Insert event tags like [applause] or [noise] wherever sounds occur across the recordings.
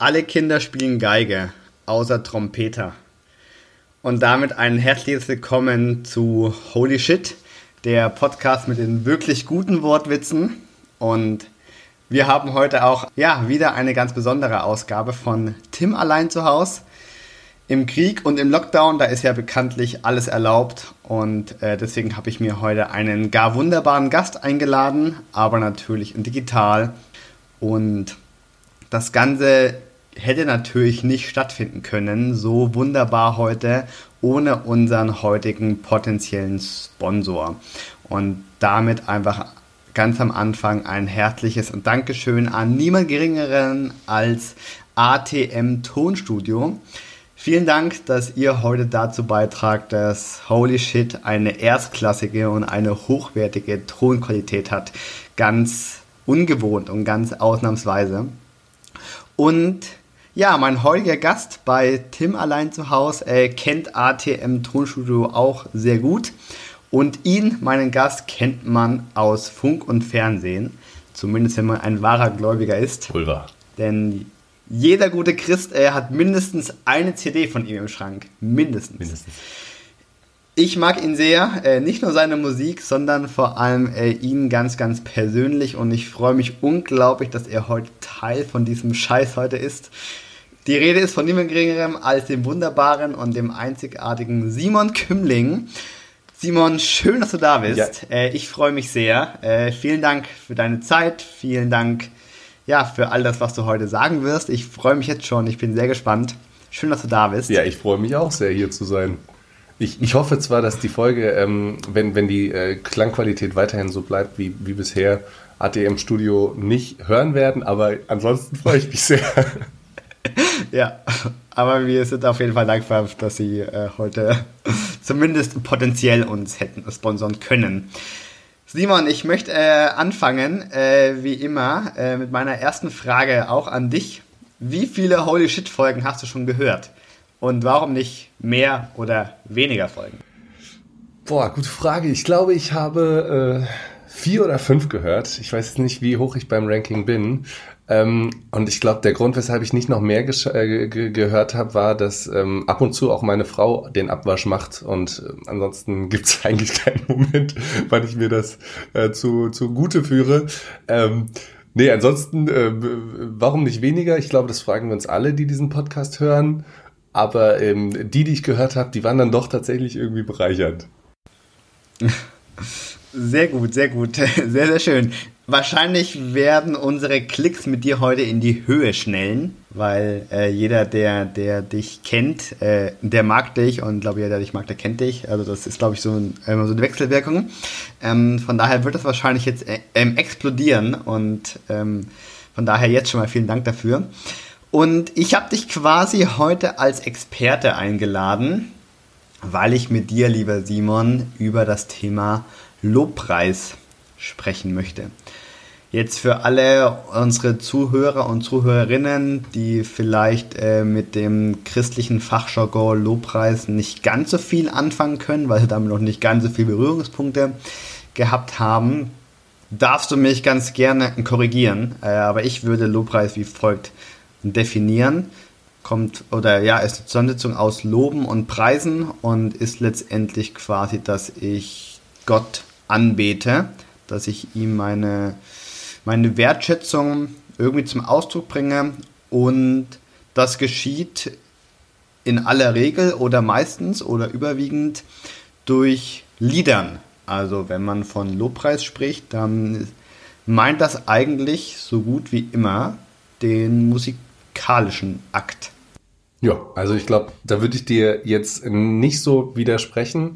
Alle Kinder spielen Geige, außer Trompeter. Und damit ein herzliches Willkommen zu Holy Shit, der Podcast mit den wirklich guten Wortwitzen. Und wir haben heute auch ja, wieder eine ganz besondere Ausgabe von Tim allein zu Hause. Im Krieg und im Lockdown, da ist ja bekanntlich alles erlaubt und äh, deswegen habe ich mir heute einen gar wunderbaren Gast eingeladen, aber natürlich digital. Und das Ganze hätte natürlich nicht stattfinden können, so wunderbar heute, ohne unseren heutigen potenziellen Sponsor. Und damit einfach ganz am Anfang ein herzliches Dankeschön an niemand Geringeren als ATM Tonstudio. Vielen Dank, dass ihr heute dazu beitragt, dass Holy Shit eine erstklassige und eine hochwertige Tonqualität hat. Ganz ungewohnt und ganz ausnahmsweise. Und ja, mein heutiger Gast bei Tim allein zu Hause äh, kennt ATM Tonstudio auch sehr gut. Und ihn, meinen Gast, kennt man aus Funk und Fernsehen. Zumindest wenn man ein wahrer Gläubiger ist. Pulver. Denn jeder gute Christ äh, hat mindestens eine CD von ihm im Schrank. Mindestens. Mindestens. Ich mag ihn sehr, äh, nicht nur seine Musik, sondern vor allem äh, ihn ganz, ganz persönlich und ich freue mich unglaublich, dass er heute Teil von diesem Scheiß heute ist. Die Rede ist von niemand geringerem als dem wunderbaren und dem einzigartigen Simon Kümling. Simon, schön, dass du da bist. Ja. Äh, ich freue mich sehr. Äh, vielen Dank für deine Zeit. Vielen Dank ja, für all das, was du heute sagen wirst. Ich freue mich jetzt schon. Ich bin sehr gespannt. Schön, dass du da bist. Ja, ich freue mich auch sehr, hier zu sein. Ich, ich hoffe zwar, dass die Folge, ähm, wenn, wenn die äh, Klangqualität weiterhin so bleibt wie, wie bisher, ATM Studio nicht hören werden, aber ansonsten freue ich mich sehr. [laughs] ja, aber wir sind auf jeden Fall dankbar, dass Sie äh, heute zumindest potenziell uns hätten sponsern können. Simon, ich möchte äh, anfangen, äh, wie immer, äh, mit meiner ersten Frage auch an dich. Wie viele Holy Shit Folgen hast du schon gehört? Und warum nicht mehr oder weniger Folgen? Boah, gute Frage. Ich glaube, ich habe äh, vier oder fünf gehört. Ich weiß nicht, wie hoch ich beim Ranking bin. Ähm, und ich glaube, der Grund, weshalb ich nicht noch mehr äh, gehört habe, war, dass ähm, ab und zu auch meine Frau den Abwasch macht. Und äh, ansonsten gibt es [laughs] eigentlich keinen Moment, wann ich mir das äh, zu, zu Gute führe. Ähm, nee, ansonsten, äh, warum nicht weniger? Ich glaube, das fragen wir uns alle, die diesen Podcast hören. Aber ähm, die, die ich gehört habe, die waren dann doch tatsächlich irgendwie bereichernd. [laughs] Sehr gut, sehr gut. [laughs] Sehr, sehr schön. Wahrscheinlich werden unsere Klicks mit dir heute in die Höhe schnellen, weil äh, jeder, der, der dich kennt, äh, der mag dich und glaube jeder, der dich mag, der kennt dich. Also das ist, glaube ich, so, ein, so eine Wechselwirkung. Ähm, von daher wird das wahrscheinlich jetzt äh, ähm, explodieren und ähm, von daher jetzt schon mal vielen Dank dafür. Und ich habe dich quasi heute als Experte eingeladen, weil ich mit dir, lieber Simon, über das Thema Lobpreis sprechen möchte. Jetzt für alle unsere Zuhörer und Zuhörerinnen, die vielleicht äh, mit dem christlichen Fachjargon Lobpreis nicht ganz so viel anfangen können, weil sie damit noch nicht ganz so viele Berührungspunkte gehabt haben, darfst du mich ganz gerne korrigieren. Äh, aber ich würde Lobpreis wie folgt definieren. Kommt oder ja, ist eine Zusammensetzung aus Loben und Preisen und ist letztendlich quasi, dass ich Gott anbete, dass ich ihm meine, meine Wertschätzung irgendwie zum Ausdruck bringe und das geschieht in aller Regel oder meistens oder überwiegend durch Liedern. Also wenn man von Lobpreis spricht, dann meint das eigentlich so gut wie immer den musikalischen Akt. Ja, also ich glaube, da würde ich dir jetzt nicht so widersprechen,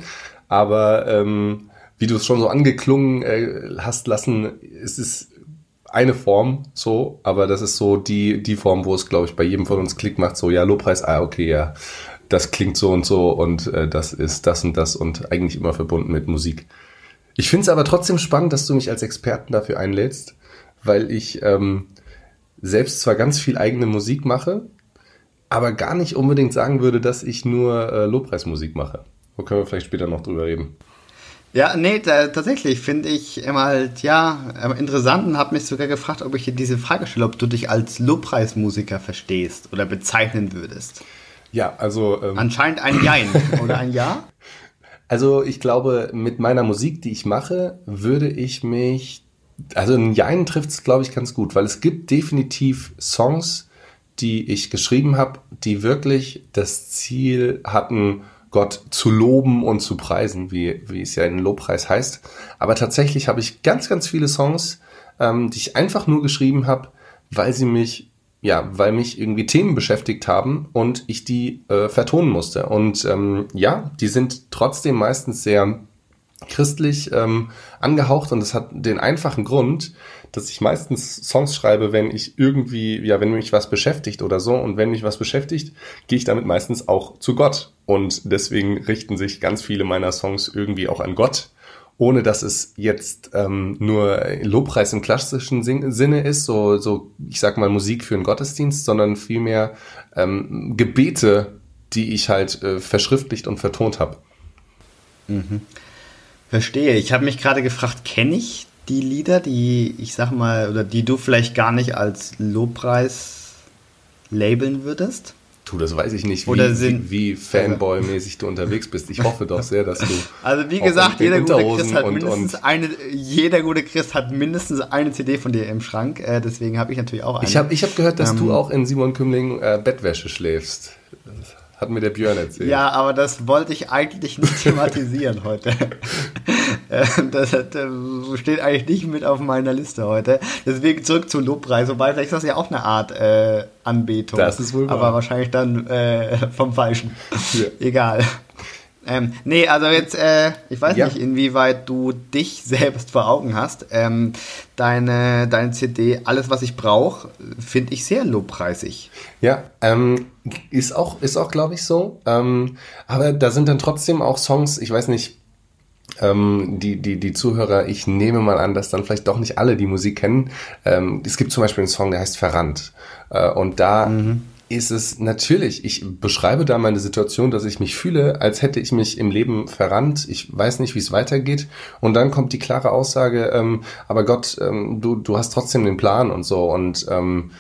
aber ähm, wie du es schon so angeklungen äh, hast lassen, es ist eine Form so, aber das ist so die, die Form, wo es, glaube ich, bei jedem von uns Klick macht, so, ja, Lobpreis, ah, okay, ja, das klingt so und so und äh, das ist das und das und eigentlich immer verbunden mit Musik. Ich finde es aber trotzdem spannend, dass du mich als Experten dafür einlädst, weil ich ähm, selbst zwar ganz viel eigene Musik mache, aber gar nicht unbedingt sagen würde, dass ich nur äh, Lobpreismusik mache. Wo können wir vielleicht später noch drüber reden? Ja, nee, da, tatsächlich finde ich immer halt, ja, interessant und habe mich sogar gefragt, ob ich dir diese Frage stelle, ob du dich als Lobpreismusiker verstehst oder bezeichnen würdest. Ja, also. Ähm, Anscheinend ein Jein [laughs] oder ein Ja? Also ich glaube, mit meiner Musik, die ich mache, würde ich mich. Also ein Jein trifft es, glaube ich, ganz gut, weil es gibt definitiv Songs, die ich geschrieben habe, die wirklich das Ziel hatten, Gott zu loben und zu preisen, wie, wie es ja in Lobpreis heißt. Aber tatsächlich habe ich ganz, ganz viele Songs, ähm, die ich einfach nur geschrieben habe, weil sie mich, ja, weil mich irgendwie Themen beschäftigt haben und ich die äh, vertonen musste. Und ähm, ja, die sind trotzdem meistens sehr christlich ähm, angehaucht und es hat den einfachen Grund, dass ich meistens Songs schreibe, wenn ich irgendwie, ja, wenn mich was beschäftigt oder so. Und wenn mich was beschäftigt, gehe ich damit meistens auch zu Gott. Und deswegen richten sich ganz viele meiner Songs irgendwie auch an Gott, ohne dass es jetzt ähm, nur Lobpreis im klassischen Sinne ist, so, so, ich sag mal Musik für einen Gottesdienst, sondern vielmehr ähm, Gebete, die ich halt äh, verschriftlicht und vertont habe. Mhm. Verstehe. Ich habe mich gerade gefragt, kenne ich die Lieder, die ich sag mal, oder die du vielleicht gar nicht als Lobpreis labeln würdest? Du, das weiß ich nicht, wie, Oder sind, wie, wie Fanboy-mäßig du unterwegs bist. Ich hoffe doch sehr, dass du. [laughs] Also wie gesagt, jeder gute, Christ hat mindestens und eine, jeder gute Christ hat mindestens eine CD von dir im Schrank. Äh, deswegen habe ich natürlich auch eine. Ich habe ich hab gehört, dass ähm, du auch in Simon Kümling äh, Bettwäsche schläfst. Hat mir der Björn erzählt. Ja, aber das wollte ich eigentlich nicht thematisieren [laughs] heute. Äh, das, das, steht eigentlich nicht mit auf meiner Liste heute. Deswegen zurück zum Lobpreis. Wobei, vielleicht ist das ja auch eine Art äh, Anbetung. Das ist wohl wahr. Aber wahrscheinlich dann äh, vom Falschen. Ja. Egal. Ähm, nee, also jetzt, äh, ich weiß ja. nicht, inwieweit du dich [laughs] selbst vor Augen hast. Ähm, deine, deine CD, alles, was ich brauche, finde ich sehr lobpreisig. Ja, ähm, ist auch, ist auch glaube ich, so. Ähm, aber da sind dann trotzdem auch Songs, ich weiß nicht, ähm, die, die, die Zuhörer, ich nehme mal an, dass dann vielleicht doch nicht alle die Musik kennen. Ähm, es gibt zum Beispiel einen Song, der heißt Verrannt. Äh, und da mhm ist es natürlich, ich beschreibe da meine Situation, dass ich mich fühle, als hätte ich mich im Leben verrannt. Ich weiß nicht, wie es weitergeht. Und dann kommt die klare Aussage, ähm, aber Gott, ähm, du, du hast trotzdem den Plan und so. Und, ähm,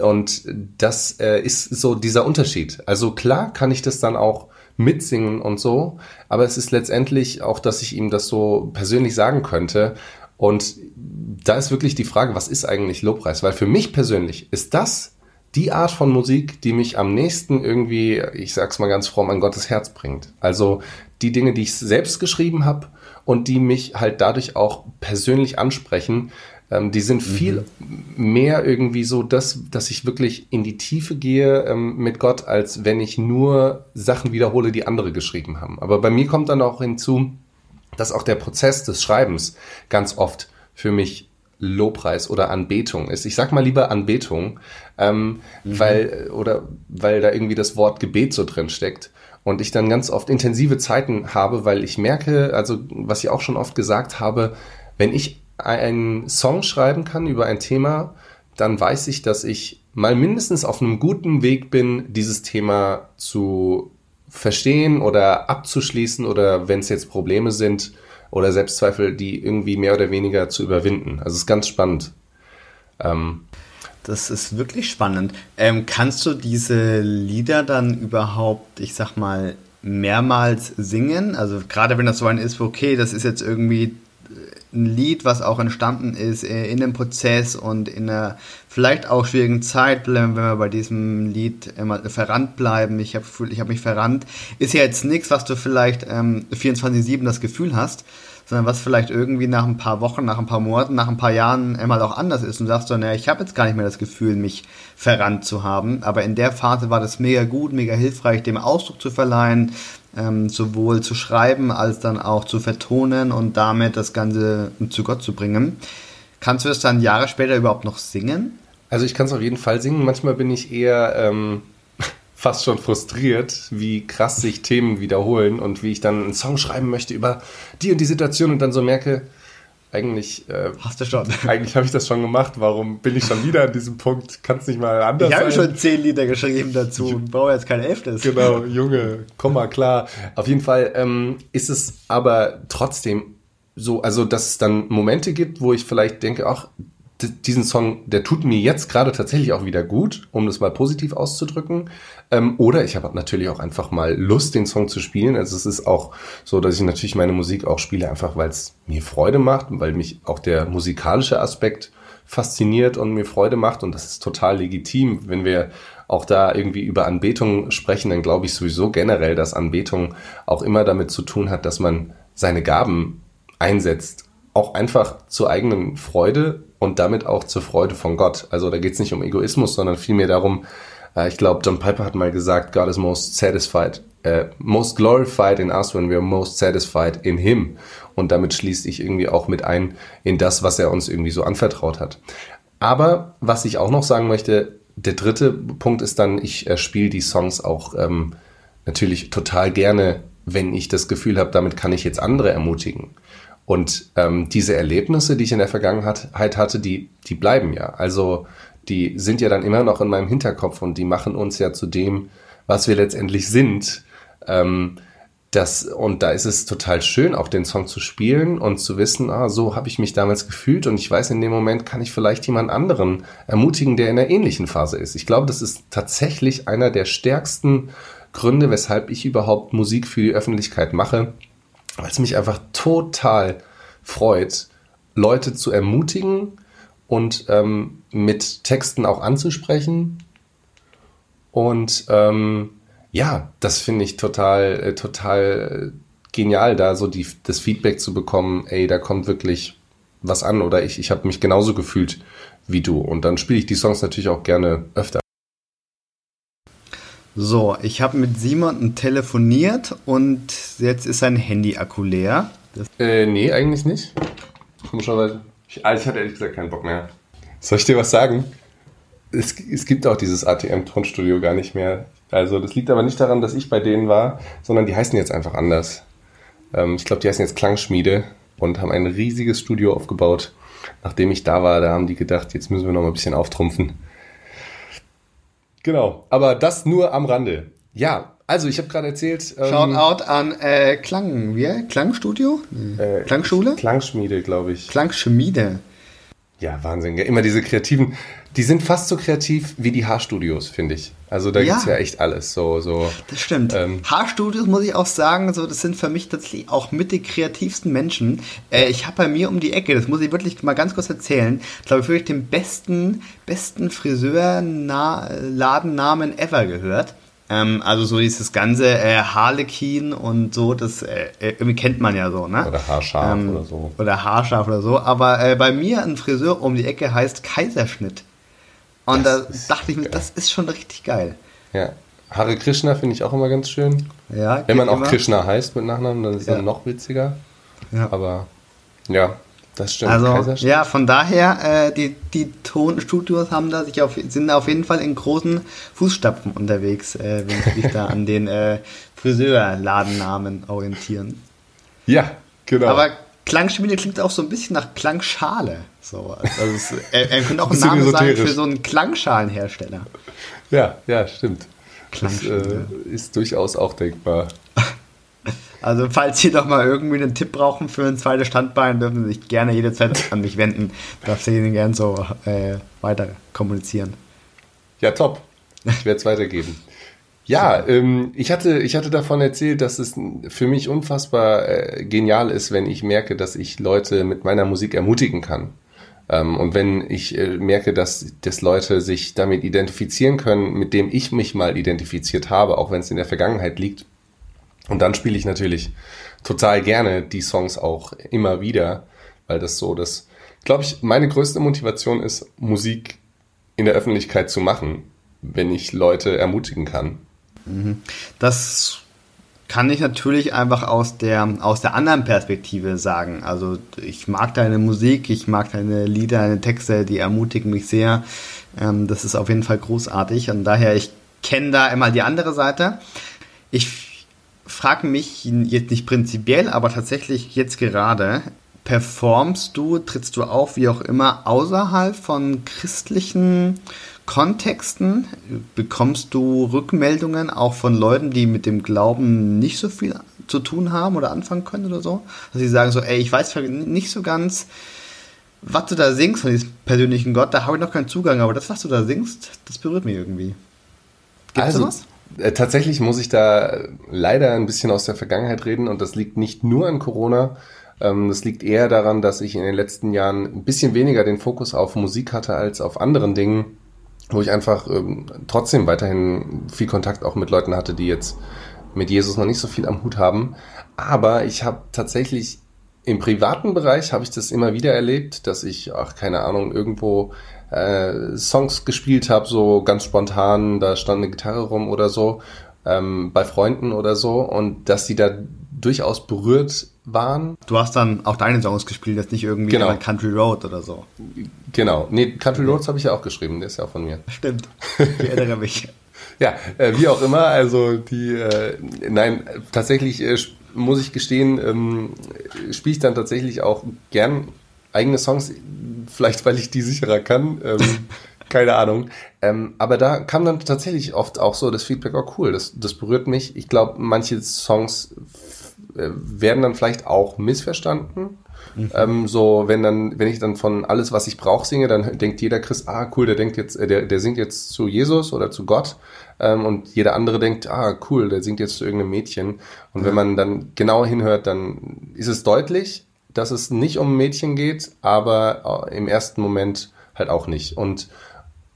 und das äh, ist so dieser Unterschied. Also klar kann ich das dann auch mitsingen und so, aber es ist letztendlich auch, dass ich ihm das so persönlich sagen könnte. Und da ist wirklich die Frage, was ist eigentlich Lobpreis? Weil für mich persönlich ist das die Art von Musik, die mich am nächsten irgendwie, ich sag's mal ganz fromm, an Gottes Herz bringt. Also die Dinge, die ich selbst geschrieben habe und die mich halt dadurch auch persönlich ansprechen, ähm, die sind viel mhm. mehr irgendwie so, dass, dass ich wirklich in die Tiefe gehe ähm, mit Gott, als wenn ich nur Sachen wiederhole, die andere geschrieben haben. Aber bei mir kommt dann auch hinzu, dass auch der Prozess des Schreibens ganz oft für mich Lobpreis oder Anbetung ist. Ich sag mal lieber Anbetung, ähm, mhm. weil oder weil da irgendwie das Wort Gebet so drin steckt und ich dann ganz oft intensive Zeiten habe, weil ich merke, also was ich auch schon oft gesagt habe, wenn ich einen Song schreiben kann über ein Thema, dann weiß ich, dass ich mal mindestens auf einem guten Weg bin, dieses Thema zu verstehen oder abzuschließen oder wenn es jetzt Probleme sind, oder Selbstzweifel, die irgendwie mehr oder weniger zu überwinden. Also es ist ganz spannend. Ähm, das ist wirklich spannend. Ähm, kannst du diese Lieder dann überhaupt, ich sag mal, mehrmals singen? Also gerade wenn das so ein ist, okay, das ist jetzt irgendwie ein Lied, was auch entstanden ist äh, in dem Prozess und in einer vielleicht auch schwierigen Zeit, wenn wir bei diesem Lied immer verrannt bleiben. Ich habe ich hab mich verrannt. Ist ja jetzt nichts, was du vielleicht ähm, 24-7 das Gefühl hast, sondern was vielleicht irgendwie nach ein paar Wochen, nach ein paar Monaten, nach ein paar Jahren immer auch anders ist und sagst du, naja, ich habe jetzt gar nicht mehr das Gefühl, mich verrannt zu haben. Aber in der Phase war das mega gut, mega hilfreich, dem Ausdruck zu verleihen, ähm, sowohl zu schreiben als dann auch zu vertonen und damit das Ganze zu Gott zu bringen. Kannst du es dann Jahre später überhaupt noch singen? Also ich kann es auf jeden Fall singen. Manchmal bin ich eher ähm, [laughs] fast schon frustriert, wie krass sich Themen wiederholen und wie ich dann einen Song schreiben möchte über die und die Situation und dann so merke, eigentlich. Äh, Hast du schon. [laughs] Eigentlich habe ich das schon gemacht. Warum bin ich schon wieder an diesem Punkt? Kann es nicht mal anders ich sein? Ich habe schon zehn Lieder geschrieben dazu und brauche jetzt kein elftes. Genau, [laughs] Junge, komm mal klar. Auf jeden Fall ähm, ist es aber trotzdem so, also dass es dann Momente gibt, wo ich vielleicht denke, ach, diesen Song, der tut mir jetzt gerade tatsächlich auch wieder gut, um das mal positiv auszudrücken. Ähm, oder ich habe natürlich auch einfach mal Lust, den Song zu spielen. Also es ist auch so, dass ich natürlich meine Musik auch spiele, einfach weil es mir Freude macht, weil mich auch der musikalische Aspekt fasziniert und mir Freude macht. Und das ist total legitim. Wenn wir auch da irgendwie über Anbetung sprechen, dann glaube ich sowieso generell, dass Anbetung auch immer damit zu tun hat, dass man seine Gaben einsetzt. Auch einfach zur eigenen Freude und damit auch zur Freude von Gott. Also da geht es nicht um Egoismus, sondern vielmehr darum, äh, ich glaube, John Piper hat mal gesagt, God is most satisfied, äh, most glorified in us when we are most satisfied in him. Und damit schließt ich irgendwie auch mit ein in das, was er uns irgendwie so anvertraut hat. Aber was ich auch noch sagen möchte, der dritte Punkt ist dann, ich äh, spiele die Songs auch ähm, natürlich total gerne, wenn ich das Gefühl habe, damit kann ich jetzt andere ermutigen. Und ähm, diese Erlebnisse, die ich in der Vergangenheit hatte, die, die bleiben ja. Also die sind ja dann immer noch in meinem Hinterkopf und die machen uns ja zu dem, was wir letztendlich sind. Ähm, das, und da ist es total schön, auch den Song zu spielen und zu wissen, ah, so habe ich mich damals gefühlt und ich weiß, in dem Moment kann ich vielleicht jemand anderen ermutigen, der in einer ähnlichen Phase ist. Ich glaube, das ist tatsächlich einer der stärksten Gründe, weshalb ich überhaupt Musik für die Öffentlichkeit mache, weil es mich einfach total freut, Leute zu ermutigen und ähm, mit Texten auch anzusprechen. Und ähm, ja, das finde ich total, äh, total genial, da so die, das Feedback zu bekommen, ey, da kommt wirklich was an oder ich, ich habe mich genauso gefühlt wie du. Und dann spiele ich die Songs natürlich auch gerne öfter. So, ich habe mit Simon telefoniert und jetzt ist sein Handy-Akku leer. Das äh, nee, eigentlich nicht. Komischerweise. Ich, also ich hatte ehrlich gesagt keinen Bock mehr. Soll ich dir was sagen? Es, es gibt auch dieses ATM-Tonstudio gar nicht mehr. Also das liegt aber nicht daran, dass ich bei denen war, sondern die heißen jetzt einfach anders. Ähm, ich glaube, die heißen jetzt Klangschmiede und haben ein riesiges Studio aufgebaut. Nachdem ich da war, da haben die gedacht, jetzt müssen wir noch mal ein bisschen auftrumpfen. Genau, aber das nur am Rande. Ja, also ich habe gerade erzählt. Ähm, Shoutout an äh, Klang, wie? Klangstudio? Äh, Klangschule? Klangschmiede, glaube ich. Klangschmiede. Ja, Wahnsinn. Immer diese kreativen, die sind fast so kreativ wie die Haarstudios, finde ich. Also da ja. gibt es ja echt alles. So, so, das stimmt. Ähm, Haarstudios muss ich auch sagen, so, das sind für mich tatsächlich auch mit die kreativsten Menschen. Äh, ich habe bei mir um die Ecke, das muss ich wirklich mal ganz kurz erzählen, glaube ich, wirklich den besten, besten Friseur-Ladennamen ever gehört. Ähm, also so dieses ganze äh, Harlequin und so, das äh, äh, irgendwie kennt man ja so, ne? Oder Haarscharf ähm, oder so. Oder Haarscharf oder so. Aber äh, bei mir ein Friseur um die Ecke heißt Kaiserschnitt. Und das da dachte ich mir, das ist schon richtig geil. Ja. Hare Krishna finde ich auch immer ganz schön. Ja, Wenn man auch immer. Krishna heißt mit Nachnamen, dann ist es ja. dann noch witziger. Ja. Aber ja, das stimmt. Also, ja, von daher, äh, die, die Tonstudios haben da sich auf, sind auf jeden Fall in großen Fußstapfen unterwegs, äh, wenn sie sich da an den äh, Friseurladennamen orientieren. Ja, genau. Aber Klangschmiede klingt auch so ein bisschen nach Klangschale. So, also es, er, er könnte auch ein [laughs] Name sein für so einen Klangschalenhersteller. Ja, ja, stimmt. Das äh, ist durchaus auch denkbar. [laughs] Also falls Sie doch mal irgendwie einen Tipp brauchen für ein zweites Standbein, dürfen Sie sich gerne jederzeit an mich wenden. Darf ich Ihnen gerne so äh, weiter kommunizieren. Ja, top. Ich werde es weitergeben. Ja, ähm, ich, hatte, ich hatte davon erzählt, dass es für mich unfassbar äh, genial ist, wenn ich merke, dass ich Leute mit meiner Musik ermutigen kann. Ähm, und wenn ich äh, merke, dass, dass Leute sich damit identifizieren können, mit dem ich mich mal identifiziert habe, auch wenn es in der Vergangenheit liegt, und dann spiele ich natürlich total gerne die Songs auch immer wieder, weil das so das, glaube ich, meine größte Motivation ist, Musik in der Öffentlichkeit zu machen, wenn ich Leute ermutigen kann. Mhm. Das kann ich natürlich einfach aus der, aus der anderen Perspektive sagen. Also ich mag deine Musik, ich mag deine Lieder, deine Texte, die ermutigen mich sehr. Ähm, das ist auf jeden Fall großartig und daher, ich kenne da immer die andere Seite. Ich frage mich jetzt nicht prinzipiell, aber tatsächlich jetzt gerade, performst du, trittst du auf, wie auch immer, außerhalb von christlichen Kontexten? Bekommst du Rückmeldungen auch von Leuten, die mit dem Glauben nicht so viel zu tun haben oder anfangen können oder so? Dass sie sagen so, ey, ich weiß nicht so ganz, was du da singst von diesem persönlichen Gott, da habe ich noch keinen Zugang, aber das, was du da singst, das berührt mich irgendwie. Gibt's also, was? Äh, tatsächlich muss ich da leider ein bisschen aus der Vergangenheit reden und das liegt nicht nur an Corona. Ähm, das liegt eher daran, dass ich in den letzten Jahren ein bisschen weniger den Fokus auf Musik hatte als auf anderen Dingen, wo ich einfach ähm, trotzdem weiterhin viel Kontakt auch mit Leuten hatte, die jetzt mit Jesus noch nicht so viel am Hut haben. Aber ich habe tatsächlich im privaten Bereich habe ich das immer wieder erlebt, dass ich, ach keine Ahnung, irgendwo äh, Songs gespielt habe, so ganz spontan, da stand eine Gitarre rum oder so, ähm, bei Freunden oder so, und dass die da durchaus berührt waren. Du hast dann auch deine Songs gespielt, jetzt nicht irgendwie genau. Country Road oder so. Genau. Nee, Country Roads habe ich ja auch geschrieben, der ist ja auch von mir. Stimmt. [laughs] Ich erinnere mich. ja, äh, wie auch immer, also die, äh, nein, tatsächlich äh, muss ich gestehen, ähm, spiele ich dann tatsächlich auch gern eigene Songs, vielleicht weil ich die sicherer kann. Ähm, [laughs] keine Ahnung. Ähm, aber da kam dann tatsächlich oft auch so das Feedback, oh cool, das, das berührt mich. Ich glaube, manche Songs äh, werden dann vielleicht auch missverstanden. Mhm. Ähm, so, wenn dann, wenn ich dann von alles, was ich brauche, singe, dann denkt jeder Christ, ah, cool, der denkt jetzt, äh, der, der singt jetzt zu Jesus oder zu Gott. Ähm, und jeder andere denkt, ah, cool, der singt jetzt zu irgendeinem Mädchen. Und mhm. wenn man dann genau hinhört, dann ist es deutlich, dass es nicht um Mädchen geht, aber äh, im ersten Moment halt auch nicht. Und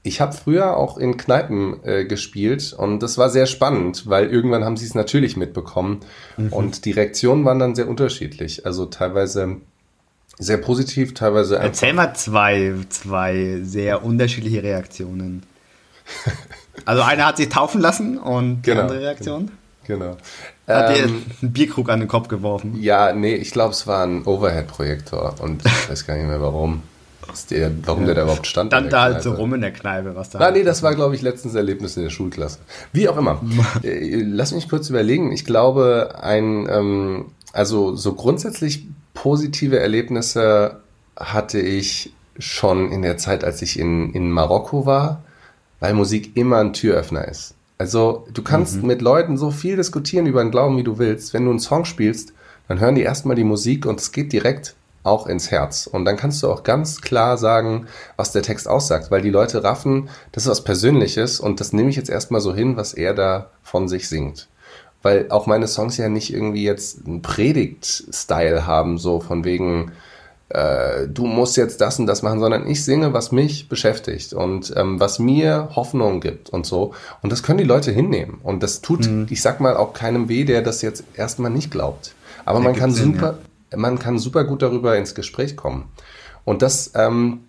ich habe früher auch in Kneipen äh, gespielt und das war sehr spannend, weil irgendwann haben sie es natürlich mitbekommen mhm. und die Reaktionen waren dann sehr unterschiedlich. Also teilweise sehr positiv, teilweise einfach. Erzähl mal zwei, zwei sehr unterschiedliche Reaktionen. [laughs] also einer hat sich taufen lassen und die genau, andere Reaktion? Genau. Hat dir ähm, einen Bierkrug an den Kopf geworfen? Ja, nee, ich glaube, es war ein Overhead-Projektor und ich weiß gar nicht mehr warum der, warum ja. der da überhaupt stand. Stand da halt so rum in der Kneipe, was da. Ah, nee, das war, glaube ich, letztens Erlebnis in der Schulklasse. Wie auch immer. [laughs] Äh, lass mich kurz überlegen. Ich glaube, ein, ähm, also so grundsätzlich positive Erlebnisse hatte ich schon in der Zeit, als ich in, in Marokko war, weil Musik immer ein Türöffner ist. Also du kannst mhm. mit Leuten so viel diskutieren über den Glauben, wie du willst. Wenn du einen Song spielst, dann hören die erstmal die Musik und es geht direkt auch ins Herz. Und dann kannst du auch ganz klar sagen, was der Text aussagt, weil die Leute raffen, das ist was Persönliches und das nehme ich jetzt erstmal so hin, was er da von sich singt. Weil auch meine Songs ja nicht irgendwie jetzt einen Predigt-Style haben, so von wegen, äh, du musst jetzt das und das machen, sondern ich singe, was mich beschäftigt und ähm, was mir Hoffnung gibt und so. Und das können die Leute hinnehmen. Und das tut, mhm. ich sag mal, auch keinem weh, der das jetzt erstmal nicht glaubt. Aber der man kann Sinn, super, ja man kann super gut darüber ins Gespräch kommen. Und das ähm,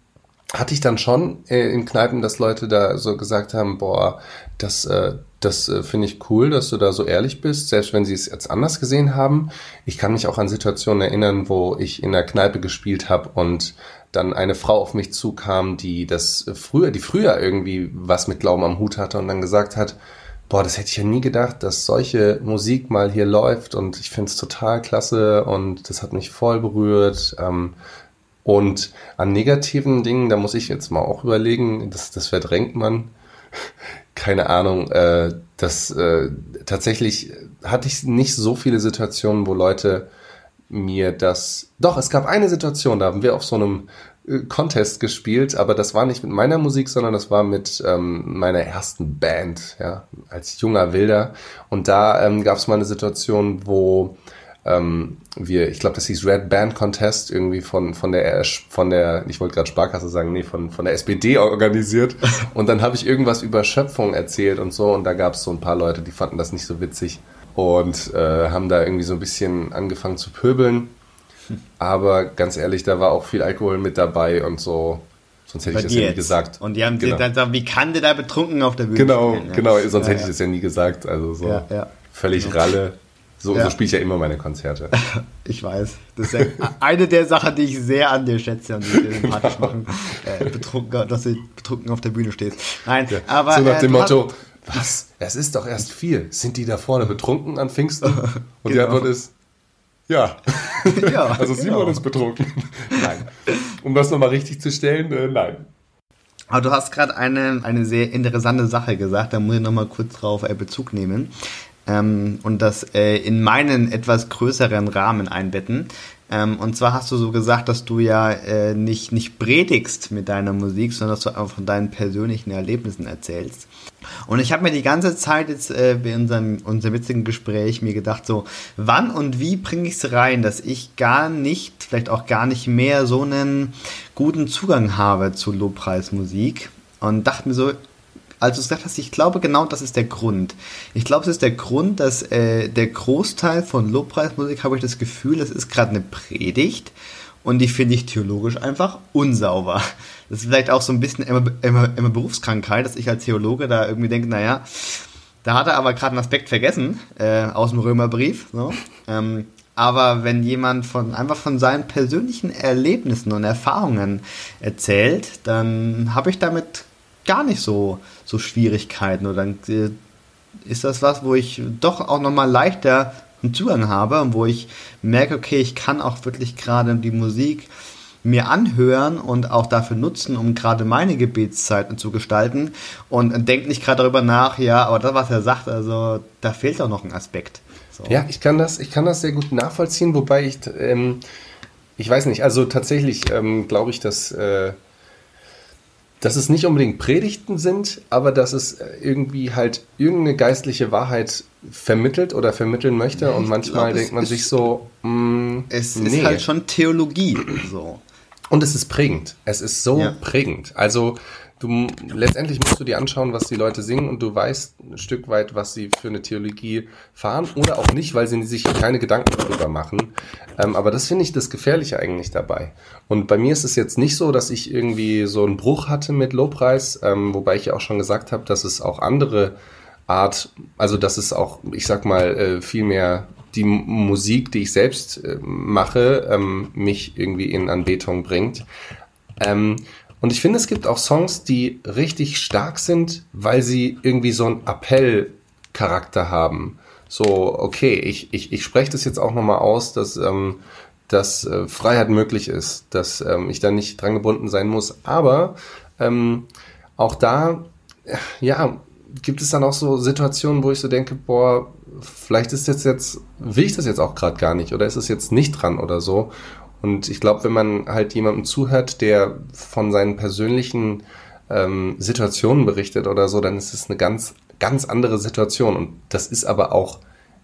hatte ich dann schon äh, in Kneipen, dass Leute da so gesagt haben, boah, das, äh, das äh, finde ich cool, dass du da so ehrlich bist, selbst wenn sie es jetzt anders gesehen haben. Ich kann mich auch an Situationen erinnern, wo ich in der Kneipe gespielt habe und dann eine Frau auf mich zukam, die das früher, die früher irgendwie was mit Glauben am Hut hatte und dann gesagt hat, boah, das hätte ich ja nie gedacht, dass solche Musik mal hier läuft und ich finde es total klasse und das hat mich voll berührt. Ähm, und an negativen Dingen, da muss ich jetzt mal auch überlegen, das, das verdrängt man. Keine Ahnung, äh, das äh, tatsächlich hatte ich nicht so viele Situationen, wo Leute mir das. Doch, es gab eine Situation, da haben wir auf so einem Contest gespielt, aber das war nicht mit meiner Musik, sondern das war mit ähm, meiner ersten Band, ja, als junger Wilder. Und da ähm, gab es mal eine Situation, wo ähm, wir, ich glaube, das hieß Red Band Contest, irgendwie von, von der, von der, ich wollte gerade Sparkasse sagen, nee, von, von der SPD organisiert. [laughs] Und dann habe ich irgendwas über Schöpfung erzählt und so. Und da gab es so ein paar Leute, die fanden das nicht so witzig und äh, haben da irgendwie so ein bisschen angefangen zu pöbeln. [laughs] Aber ganz ehrlich, da war auch viel Alkohol mit dabei und so. Sonst hätte Bei ich das ja nie gesagt. Und die haben genau. dann gesagt, wie kann der da betrunken auf der Bühne Genau, spielen, genau, sonst ja, hätte ich das ja nie gesagt. Also so ja, völlig genau. Ralle. So, so spiele ich ja immer meine Konzerte. [laughs] Ich weiß. Das ist ja eine der Sachen, die ich sehr an dir schätze und die dir sympathisch machen. Äh, betrunken, dass du betrunken auf der Bühne stehst. Nein, aber. So nach äh, dem Motto, was? Es ist doch erst vier. Sind die da vorne betrunken an Pfingsten? [laughs] Und genau. die Antwort ist, Ja. [laughs] ja also Simon genau. ist betrunken. nein. Um das nochmal richtig zu stellen, äh, nein. Aber du hast gerade eine, eine sehr interessante Sache gesagt, da muss ich nochmal kurz drauf äh, Bezug nehmen ähm, und das äh, in meinen etwas größeren Rahmen einbetten. Ähm, und zwar hast du so gesagt, dass du ja äh, nicht, nicht predigst mit deiner Musik, sondern dass du einfach von deinen persönlichen Erlebnissen erzählst. Und ich habe mir die ganze Zeit jetzt äh, bei unserem, unserem witzigen Gespräch mir gedacht, so, wann und wie bringe ich es rein, dass ich gar nicht, vielleicht auch gar nicht mehr so einen guten Zugang habe zu Lobpreismusik. Und dachte mir so, als du gesagt hast, ich glaube genau das ist der Grund. Ich glaube, es ist der Grund, dass äh, der Großteil von Lobpreismusik, habe ich das Gefühl, das ist gerade eine Predigt und die finde ich theologisch einfach unsauber. Das ist vielleicht auch so ein bisschen immer, immer, immer Berufskrankheit, dass ich als Theologe da irgendwie denke, naja, da hat er aber gerade einen Aspekt vergessen äh, aus dem Römerbrief. So. Ähm, aber wenn jemand von einfach von seinen persönlichen Erlebnissen und Erfahrungen erzählt, dann habe ich damit gar nicht so, so Schwierigkeiten oder dann äh, ist das was, wo ich doch auch nochmal leichter einen Zugang habe und wo ich merke, okay, ich kann auch wirklich gerade die Musik mir anhören und auch dafür nutzen, um gerade meine Gebetszeiten zu gestalten und denke nicht gerade darüber nach, ja, aber das, was er sagt, also da fehlt auch noch ein Aspekt. So. Ja, ich kann das, ich kann das sehr gut nachvollziehen, wobei ich, ähm, ich weiß nicht, also tatsächlich ähm, glaube ich, dass äh, dass es nicht unbedingt Predigten sind, aber dass es äh, irgendwie halt irgendeine geistliche Wahrheit vermittelt oder vermitteln möchte. Ja, und manchmal glaub, denkt man sich so, mh, mm, es nee. ist halt schon Theologie. So. Und es ist prägend. Es ist so ja. prägend. Also du letztendlich musst du dir anschauen, was die Leute singen und du weißt ein Stück weit, was sie für eine Theologie fahren oder auch nicht, weil sie sich keine Gedanken darüber machen. Ähm, aber das finde ich das Gefährliche eigentlich dabei. Und bei mir ist es jetzt nicht so, dass ich irgendwie so einen Bruch hatte mit Lobpreis, ähm, wobei ich ja auch schon gesagt habe, dass es auch andere Art, also dass es auch, ich sag mal, äh, viel mehr die Musik, die ich selbst äh, mache, ähm, mich irgendwie in Anbetung bringt. Ähm, und ich finde, es gibt auch Songs, die richtig stark sind, weil sie irgendwie so einen Appellcharakter haben. So, okay, ich, ich, ich spreche das jetzt auch nochmal aus, dass, ähm, dass äh, Freiheit möglich ist, dass ähm, ich da nicht dran gebunden sein muss. Aber ähm, auch da, ja, gibt es dann auch so Situationen, wo ich so denke, boah, vielleicht ist jetzt jetzt, will ich das jetzt auch gerade gar nicht oder ist es jetzt nicht dran oder so. Und ich glaube, wenn man halt jemandem zuhört, der von seinen persönlichen ähm, Situationen berichtet oder so, dann ist es eine ganz, ganz andere Situation. Und das ist aber auch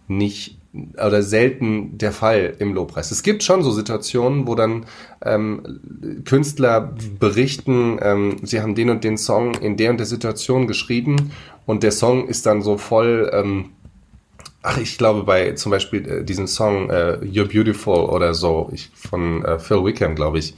nicht oder selten der Fall im Lobpreis. Es gibt schon so Situationen, wo dann ähm, Künstler berichten, ähm, sie haben den und den Song in der und der Situation geschrieben und der Song ist dann so voll ähm, Ach, ich glaube bei zum Beispiel äh, diesem Song äh, You're Beautiful oder so ich, von äh, Phil Wickham, glaube ich.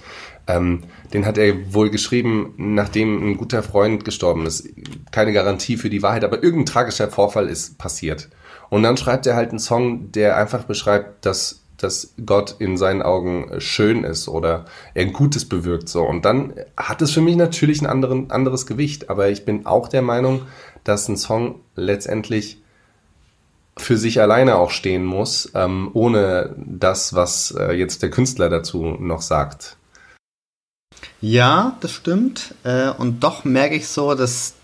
Ähm, den hat er wohl geschrieben, nachdem ein guter Freund gestorben ist. Keine Garantie für die Wahrheit, aber irgendein tragischer Vorfall ist passiert. Und dann schreibt er halt einen Song, der einfach beschreibt, dass, dass Gott in seinen Augen schön ist oder er Gutes bewirkt. So. Und dann hat es für mich natürlich ein anderen, anderes Gewicht. Aber ich bin auch der Meinung, dass ein Song letztendlich für sich alleine auch stehen muss, ähm, ohne das, was äh, jetzt der Künstler dazu noch sagt. Ja, das stimmt. Äh, und doch merke ich so, dass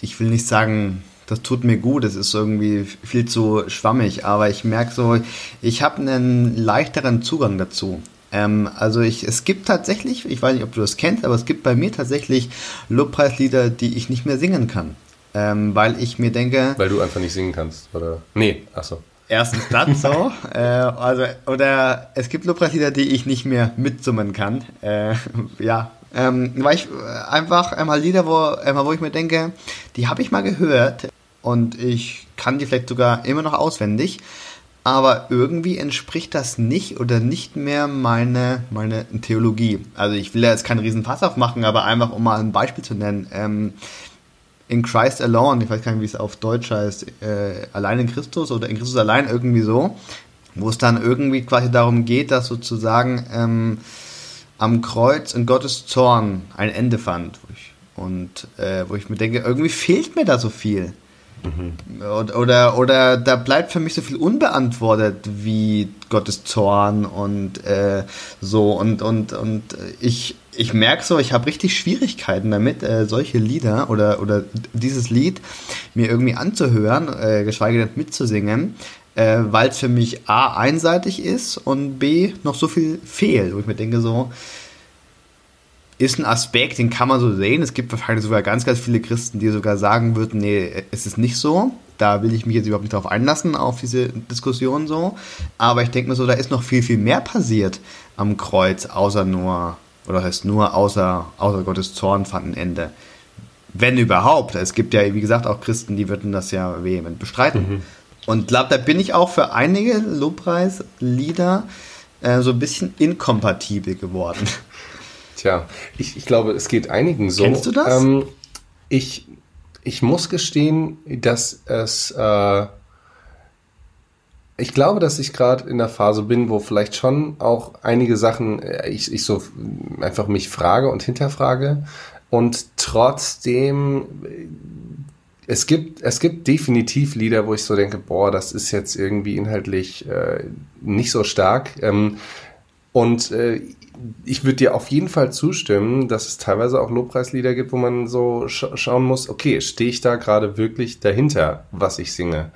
ich will nicht sagen, das tut mir gut, es ist irgendwie viel zu schwammig, aber ich merke so, ich habe einen leichteren Zugang dazu. Ähm, also ich, es gibt tatsächlich, ich weiß nicht, ob du das kennst, aber es gibt bei mir tatsächlich Lobpreislieder, die ich nicht mehr singen kann. Ähm, weil ich mir denke. Weil du einfach nicht singen kannst, oder? Nee, achso. Erstens das [laughs] so. äh, also, oder es gibt Lobpreislieder, die ich nicht mehr mitsummen kann. Äh, [laughs] ja. Ähm, weil ich äh, einfach einmal Lieder, wo, einmal, wo ich mir denke, die habe ich mal gehört und ich kann die vielleicht sogar immer noch auswendig, aber irgendwie entspricht das nicht oder nicht mehr meine, meine Theologie. Also ich will ja jetzt keinen riesen Fass aufmachen, aber einfach um mal ein Beispiel zu nennen. Ähm, in Christ Alone, ich weiß gar nicht, wie es auf Deutsch heißt, äh, allein in Christus oder in Christus allein irgendwie so, wo es dann irgendwie quasi darum geht, dass sozusagen ähm, am Kreuz in Gottes Zorn ein Ende fand. Und äh, wo ich mir denke, irgendwie fehlt mir da so viel. Mhm. Oder, oder da bleibt für mich so viel unbeantwortet wie Gottes Zorn und äh, so und, und, und ich, ich merke so, ich habe richtig Schwierigkeiten damit, äh, solche Lieder oder, oder dieses Lied mir irgendwie anzuhören, äh, geschweige denn mitzusingen, äh, weil es für mich A einseitig ist und B noch so viel fehlt, wo ich mir denke so, ist ein Aspekt, den kann man so sehen. Es gibt wahrscheinlich sogar ganz, ganz viele Christen, die sogar sagen würden, nee, es ist nicht so. Da will ich mich jetzt überhaupt nicht drauf einlassen, auf diese Diskussion so. Aber ich denke mir so, da ist noch viel, viel mehr passiert am Kreuz, außer nur, oder heißt nur, außer, außer Gottes Zorn fand ein Ende. Wenn überhaupt. Es gibt ja, wie gesagt, auch Christen, die würden das ja vehement bestreiten. Mhm. Und glaube, da bin ich auch für einige Lobpreislieder äh, so ein bisschen inkompatibel geworden. Tja, ich, ich glaube, es geht einigen so. Kennst du das? Ähm, ich, ich muss gestehen, dass es. Äh, ich glaube, dass ich gerade in der Phase bin, wo vielleicht schon auch einige Sachen äh, ich, ich so einfach mich frage und hinterfrage. Und trotzdem, äh, es gibt, es gibt definitiv Lieder, wo ich so denke, boah, das ist jetzt irgendwie inhaltlich äh, nicht so stark. Ähm, und äh, ich würde dir auf jeden Fall zustimmen, dass es teilweise auch Lobpreislieder gibt, wo man so sch schauen muss, okay, stehe ich da gerade wirklich dahinter, was ich singe?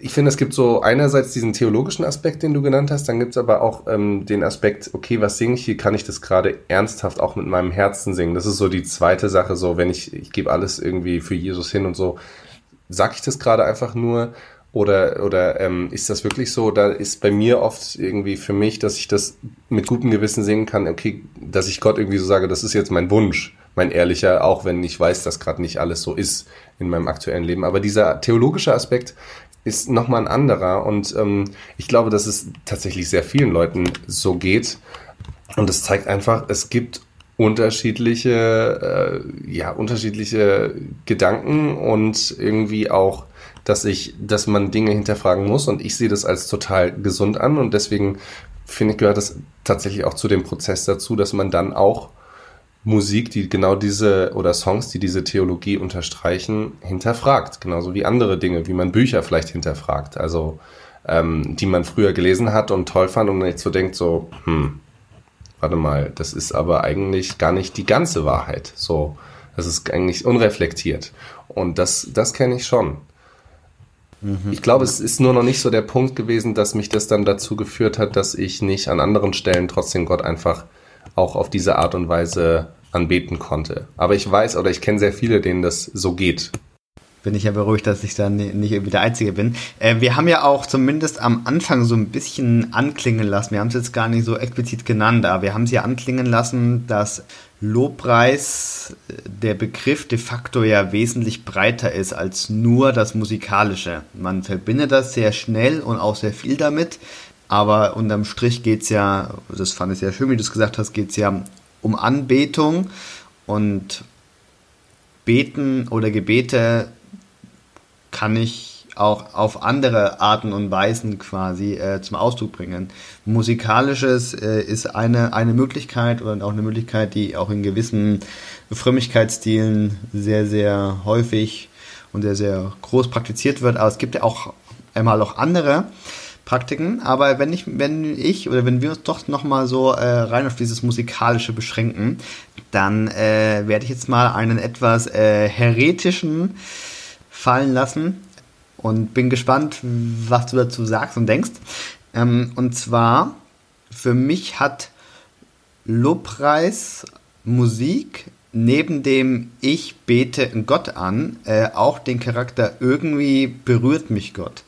Ich finde, es gibt so einerseits diesen theologischen Aspekt, den du genannt hast, dann gibt es aber auch ähm, den Aspekt, okay, was singe ich hier? Kann ich das gerade ernsthaft auch mit meinem Herzen singen? Das ist so die zweite Sache, so wenn ich, ich gebe alles irgendwie für Jesus hin und so, sag ich das gerade einfach nur oder, oder ähm, ist das wirklich so? Da ist bei mir oft irgendwie für mich, dass ich das mit gutem Gewissen singen kann, okay, dass ich Gott irgendwie so sage, das ist jetzt mein Wunsch, mein ehrlicher, auch wenn ich weiß, dass gerade nicht alles so ist in meinem aktuellen Leben. Aber dieser theologische Aspekt ist nochmal ein anderer. Und ähm, ich glaube, dass es tatsächlich sehr vielen Leuten so geht. Und es zeigt einfach, es gibt unterschiedliche, äh, ja, unterschiedliche Gedanken und irgendwie auch dass ich, dass man Dinge hinterfragen muss. Und ich sehe das als total gesund an. Und deswegen finde ich, gehört das tatsächlich auch zu dem Prozess dazu, dass man dann auch Musik, die genau diese oder Songs, die diese Theologie unterstreichen, hinterfragt. Genauso wie andere Dinge, wie man Bücher vielleicht hinterfragt. Also, ähm, die man früher gelesen hat und toll fand und dann jetzt so denkt, so, hm, warte mal, das ist aber eigentlich gar nicht die ganze Wahrheit. So, das ist eigentlich unreflektiert. Und das, das kenne ich schon. Mhm. Ich glaube, es ist nur noch nicht so der Punkt gewesen, dass mich das dann dazu geführt hat, dass ich nicht an anderen Stellen trotzdem Gott einfach auch auf diese Art und Weise anbeten konnte. Aber ich weiß oder ich kenne sehr viele, denen das so geht. Bin ich ja beruhigt, dass ich dann nicht irgendwie der Einzige bin. Äh, wir haben ja auch zumindest am Anfang so ein bisschen anklingen lassen. Wir haben es jetzt gar nicht so explizit genannt, aber wir haben es ja anklingen lassen, dass Lobpreis der Begriff de facto ja wesentlich breiter ist als nur das Musikalische. Man verbindet das sehr schnell und auch sehr viel damit, aber unterm Strich geht es ja, das fand ich sehr schön, wie du es gesagt hast, geht es ja um Anbetung und Beten oder Gebete kann ich auch auf andere Arten und Weisen quasi äh, zum Ausdruck bringen. Musikalisches äh, ist eine, eine Möglichkeit oder auch eine Möglichkeit, die auch in gewissen Frömmigkeitsstilen sehr, sehr häufig und sehr, sehr groß praktiziert wird. Aber es gibt ja auch einmal auch andere Praktiken. Aber wenn ich, wenn ich oder wenn wir uns doch nochmal so äh, rein auf dieses Musikalische beschränken, dann äh, werde ich jetzt mal einen etwas äh, heretischen fallen lassen und bin gespannt, was du dazu sagst und denkst. Ähm, und zwar, für mich hat Lobpreis Musik neben dem Ich bete Gott an äh, auch den Charakter irgendwie berührt mich Gott.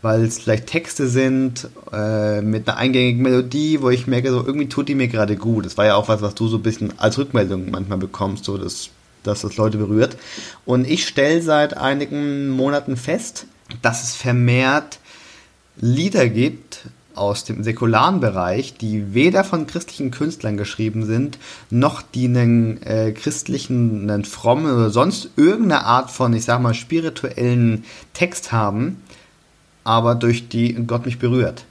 Weil es vielleicht Texte sind äh, mit einer eingängigen Melodie, wo ich merke, so irgendwie tut die mir gerade gut. Das war ja auch was, was du so ein bisschen als Rückmeldung manchmal bekommst, so das dass das Leute berührt. Und ich stelle seit einigen Monaten fest, dass es vermehrt Lieder gibt aus dem säkularen Bereich, die weder von christlichen Künstlern geschrieben sind, noch die einen äh, christlichen, einen frommen oder sonst irgendeine Art von, ich sag mal, spirituellen Text haben, aber durch die Gott mich berührt.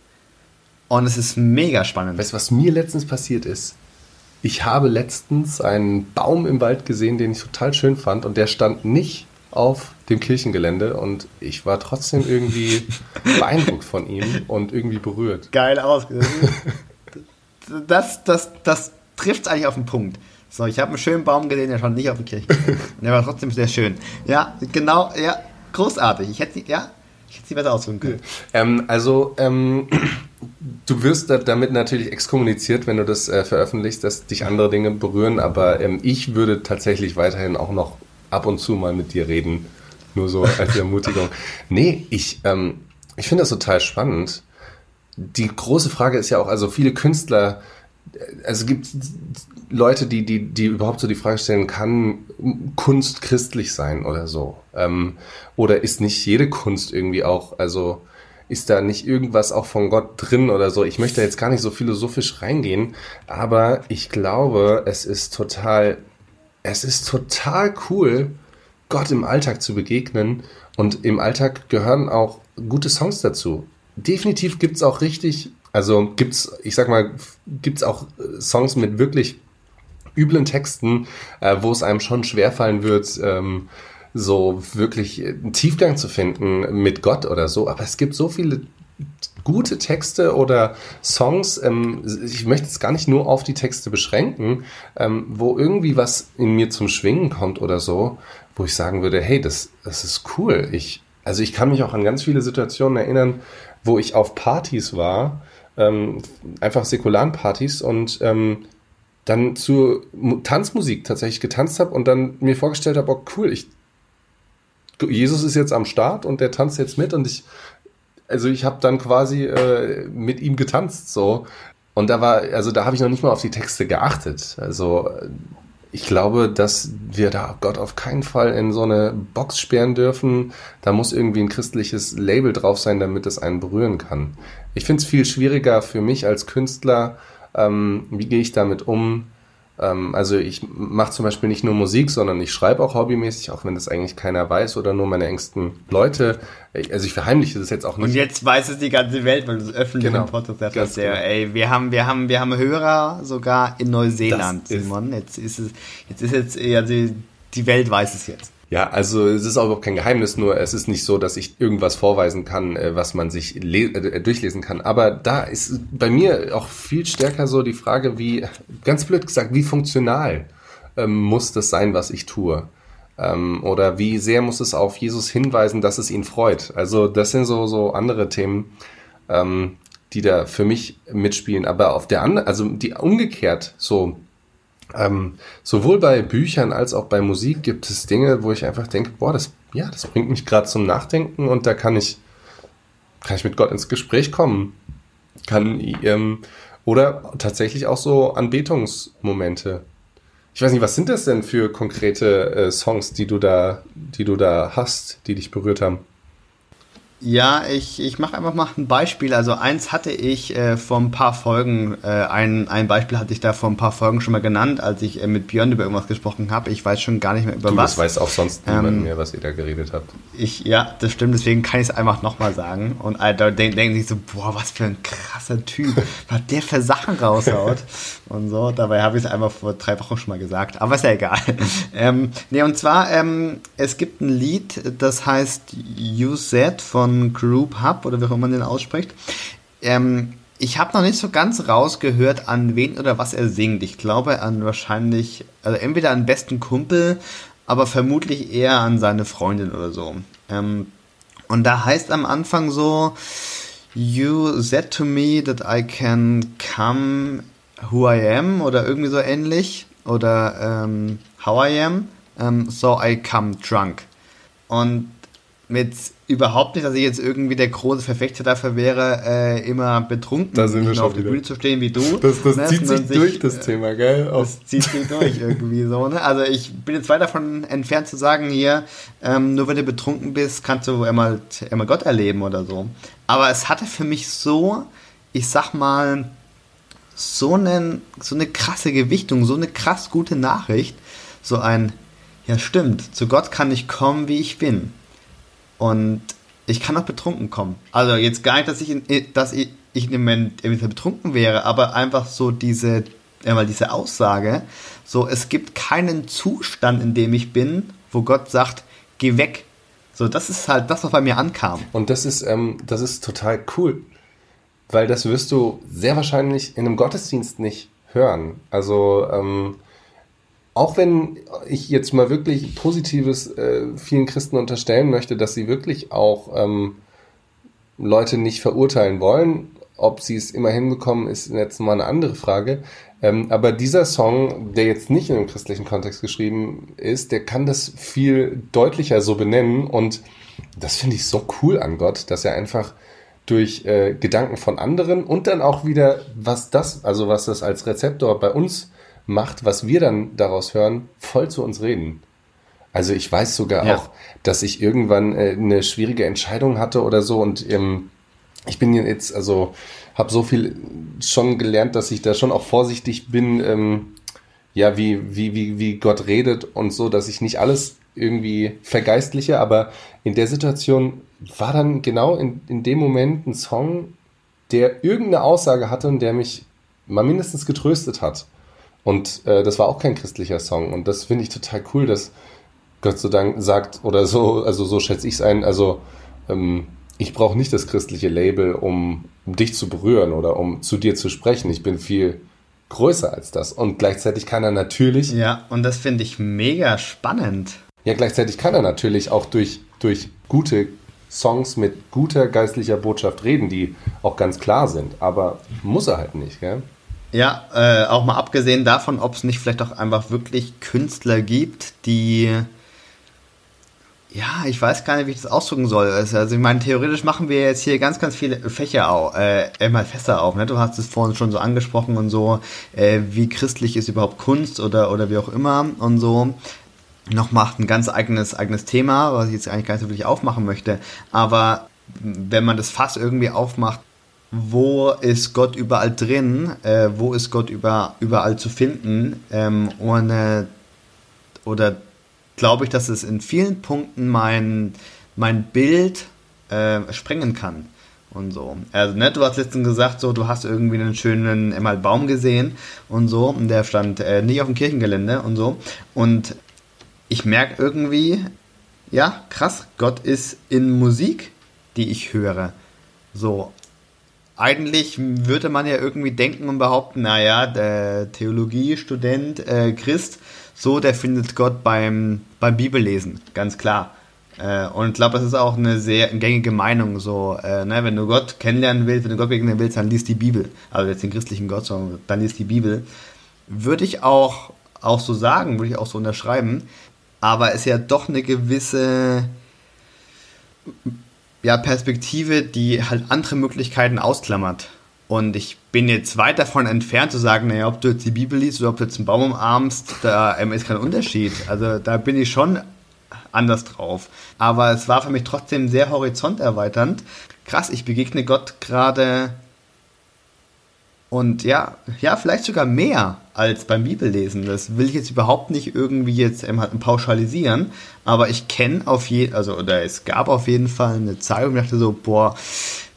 Und es ist mega spannend. Weißt du, was mir letztens passiert ist? Ich habe letztens einen Baum im Wald gesehen, den ich total schön fand und der stand nicht auf dem Kirchengelände und ich war trotzdem irgendwie [laughs] beeindruckt von ihm und irgendwie berührt. Geil aus. [laughs] Das, das, das trifft es eigentlich auf den Punkt. So, ich habe einen schönen Baum gesehen, der stand nicht auf dem Kirchengelände. Der war trotzdem sehr schön. Ja, genau, ja, großartig. Ich hätte, ja, sie besser ausdrücken können. Ähm, also, ähm, du wirst damit natürlich exkommuniziert, wenn du das äh, veröffentlichst, dass dich andere Dinge berühren, aber ähm, ich würde tatsächlich weiterhin auch noch ab und zu mal mit dir reden. Nur so als Ermutigung. [laughs] nee, ich, ähm, ich finde das total spannend. Die große Frage ist ja auch, also viele Künstler, also es gibt Leute, die, die, die überhaupt so die Frage stellen, kann Kunst christlich sein oder so? Ähm, oder ist nicht jede Kunst irgendwie auch, also ist da nicht irgendwas auch von Gott drin oder so? Ich möchte jetzt gar nicht so philosophisch reingehen, aber ich glaube, es ist total, es ist total cool, Gott im Alltag zu begegnen. Und im Alltag gehören auch gute Songs dazu. Definitiv gibt's auch richtig, also gibt's, ich sag mal, gibt's auch Songs mit wirklich üblen Texten, äh, wo es einem schon schwerfallen wird, ähm, so wirklich einen Tiefgang zu finden mit Gott oder so. Aber es gibt so viele gute Texte oder Songs, ähm, ich möchte es gar nicht nur auf die Texte beschränken, ähm, wo irgendwie was in mir zum Schwingen kommt oder so, wo ich sagen würde, hey, das, das ist cool. Ich, also ich kann mich auch an ganz viele Situationen erinnern, wo ich auf Partys war, ähm, einfach säkularen Partys und ähm, dann zur Tanzmusik tatsächlich getanzt habe und dann mir vorgestellt habe, oh cool, ich Jesus ist jetzt am Start und der tanzt jetzt mit und ich also ich habe dann quasi äh, mit ihm getanzt so und da war also da habe ich noch nicht mal auf die Texte geachtet. Also ich glaube, dass wir da Gott auf keinen Fall in so eine Box sperren dürfen. Da muss irgendwie ein christliches Label drauf sein, damit es einen berühren kann. Ich finde es viel schwieriger für mich als Künstler, ähm, wie gehe ich damit um? Ähm, also ich mache zum Beispiel nicht nur Musik, sondern ich schreibe auch hobbymäßig, auch wenn das eigentlich keiner weiß oder nur meine engsten Leute. Also ich verheimliche das jetzt auch nicht. Und jetzt weiß es die ganze Welt, weil du es öffentlich genau. im Podcast hast. Genau. Ey, wir haben, wir haben, wir haben Hörer sogar in Neuseeland, Simon. Jetzt ist es, jetzt ist jetzt, also die Welt weiß es jetzt. Ja, also es ist auch überhaupt kein Geheimnis, nur es ist nicht so, dass ich irgendwas vorweisen kann, äh, was man sich äh, durchlesen kann. Aber da ist bei mir auch viel stärker so die Frage, wie, ganz blöd gesagt, wie funktional ähm, muss das sein, was ich tue? Ähm, oder wie sehr muss es auf Jesus hinweisen, dass es ihn freut? Also das sind so, so andere Themen, ähm, die da für mich mitspielen. Aber auf der anderen, also die umgekehrt so ähm, sowohl bei Büchern als auch bei Musik gibt es Dinge, wo ich einfach denke, boah, das, ja, das bringt mich gerade zum Nachdenken und da kann ich, kann ich mit Gott ins Gespräch kommen. Kann, ähm, oder tatsächlich auch so Anbetungsmomente. Ich weiß nicht, was sind das denn für konkrete äh, Songs, die du da, die du da hast, die dich berührt haben? Ja, ich, ich mache einfach mal ein Beispiel. Also eins hatte ich äh, vor ein paar Folgen, äh, ein, ein Beispiel hatte ich da vor ein paar Folgen schon mal genannt, als ich äh, mit Björn über irgendwas gesprochen habe. Ich weiß schon gar nicht mehr über du, was. Das weiß auch sonst niemand ähm, mehr, was ihr da geredet habt. Ich, ja, das stimmt, deswegen kann ich es einfach nochmal sagen. Und äh, da denken denk sich so, boah, was für ein krasser Typ, [laughs] was der für Sachen raushaut. Und so. Dabei habe ich es einfach vor drei Wochen schon mal gesagt. Aber ist ja egal. [laughs] ähm, nee, und zwar, ähm, es gibt ein Lied, das heißt You Said von Group Hub oder wie auch immer man den ausspricht. Ähm, ich habe noch nicht so ganz rausgehört, an wen oder was er singt. Ich glaube an wahrscheinlich, also entweder an besten Kumpel, aber vermutlich eher an seine Freundin oder so. Ähm, und da heißt am Anfang so, You said to me that I can come who I am oder irgendwie so ähnlich oder ähm, how I am, um, so I come drunk. Und mit überhaupt nicht, dass ich jetzt irgendwie der große Verfechter dafür wäre, äh, immer betrunken da sind auf der Bühne zu stehen wie du. Das, das ne? zieht sich durch, das Thema, gell? Das zieht sich durch irgendwie so, ne? Also ich bin jetzt weit davon entfernt zu sagen hier, ähm, nur wenn du betrunken bist, kannst du einmal, einmal Gott erleben oder so. Aber es hatte für mich so, ich sag mal, so, einen, so eine krasse Gewichtung, so eine krass gute Nachricht, so ein, ja stimmt, zu Gott kann ich kommen, wie ich bin. Und ich kann auch betrunken kommen. Also jetzt gar nicht, dass ich, in, dass ich, ich im Moment betrunken wäre, aber einfach so diese, einmal diese Aussage, so es gibt keinen Zustand, in dem ich bin, wo Gott sagt, geh weg. So, das ist halt das, was bei mir ankam. Und das ist, ähm, das ist total cool, weil das wirst du sehr wahrscheinlich in einem Gottesdienst nicht hören. Also, ähm, auch wenn ich jetzt mal wirklich Positives äh, vielen Christen unterstellen möchte, dass sie wirklich auch ähm, Leute nicht verurteilen wollen, ob sie es immer hinbekommen, ist jetzt mal eine andere Frage. Ähm, aber dieser Song, der jetzt nicht in einem christlichen Kontext geschrieben ist, der kann das viel deutlicher so benennen. Und das finde ich so cool an Gott, dass er einfach durch äh, Gedanken von anderen und dann auch wieder, was das, also was das als Rezeptor bei uns macht, was wir dann daraus hören, voll zu uns reden. Also ich weiß sogar ja. auch, dass ich irgendwann äh, eine schwierige Entscheidung hatte oder so und ähm, ich bin jetzt, also habe so viel schon gelernt, dass ich da schon auch vorsichtig bin, ähm, ja, wie, wie, wie, wie Gott redet und so, dass ich nicht alles irgendwie vergeistliche, aber in der Situation war dann genau in, in dem Moment ein Song, der irgendeine Aussage hatte und der mich mal mindestens getröstet hat. Und äh, das war auch kein christlicher Song. Und das finde ich total cool, dass Gott sei Dank sagt, oder so, also so schätze ich es ein, also ähm, ich brauche nicht das christliche Label, um, um dich zu berühren oder um zu dir zu sprechen. Ich bin viel größer als das. Und gleichzeitig kann er natürlich. Ja, und das finde ich mega spannend. Ja, gleichzeitig kann er natürlich auch durch, durch gute Songs mit guter geistlicher Botschaft reden, die auch ganz klar sind. Aber muss er halt nicht, gell? Ja, äh, auch mal abgesehen davon, ob es nicht vielleicht auch einfach wirklich Künstler gibt, die ja, ich weiß gar nicht, wie ich das ausdrücken soll. Also, also ich meine, theoretisch machen wir jetzt hier ganz, ganz viele Fächer auf, äh, immer Fässer auf. Ne? Du hast es vorhin schon so angesprochen und so, äh, wie christlich ist überhaupt Kunst oder, oder wie auch immer und so. Noch macht ein ganz eigenes, eigenes Thema, was ich jetzt eigentlich gar nicht so wirklich aufmachen möchte. Aber wenn man das Fass irgendwie aufmacht, wo ist Gott überall drin? Äh, wo ist Gott über, überall zu finden? Ähm, ohne oder glaube ich, dass es in vielen Punkten mein, mein Bild äh, sprengen kann. Und so. Also, ne, du hast letztens gesagt, so, du hast irgendwie einen schönen Emal Baum gesehen und so, und der stand äh, nicht auf dem Kirchengelände und so. Und ich merke irgendwie, ja, krass, Gott ist in Musik, die ich höre. So. Eigentlich würde man ja irgendwie denken und behaupten, naja, der Theologiestudent, äh, Christ, so, der findet Gott beim, beim Bibellesen, ganz klar. Äh, und ich glaube, das ist auch eine sehr gängige Meinung. So, äh, ne, wenn du Gott kennenlernen willst, wenn du Gott begegnen willst, dann liest die Bibel. Also jetzt den christlichen Gott, sondern dann liest die Bibel. Würde ich auch, auch so sagen, würde ich auch so unterschreiben. Aber es ist ja doch eine gewisse ja, Perspektive, die halt andere Möglichkeiten ausklammert. Und ich bin jetzt weit davon entfernt zu sagen, naja, ob du jetzt die Bibel liest oder ob du jetzt einen Baum umarmst, da ähm, ist kein Unterschied. Also da bin ich schon anders drauf. Aber es war für mich trotzdem sehr horizonterweiternd. Krass, ich begegne Gott gerade und ja, ja, vielleicht sogar mehr als beim Bibellesen. Das will ich jetzt überhaupt nicht irgendwie jetzt pauschalisieren, aber ich kenne auf jeden, also oder es gab auf jeden Fall eine Zeit, wo ich dachte so, boah,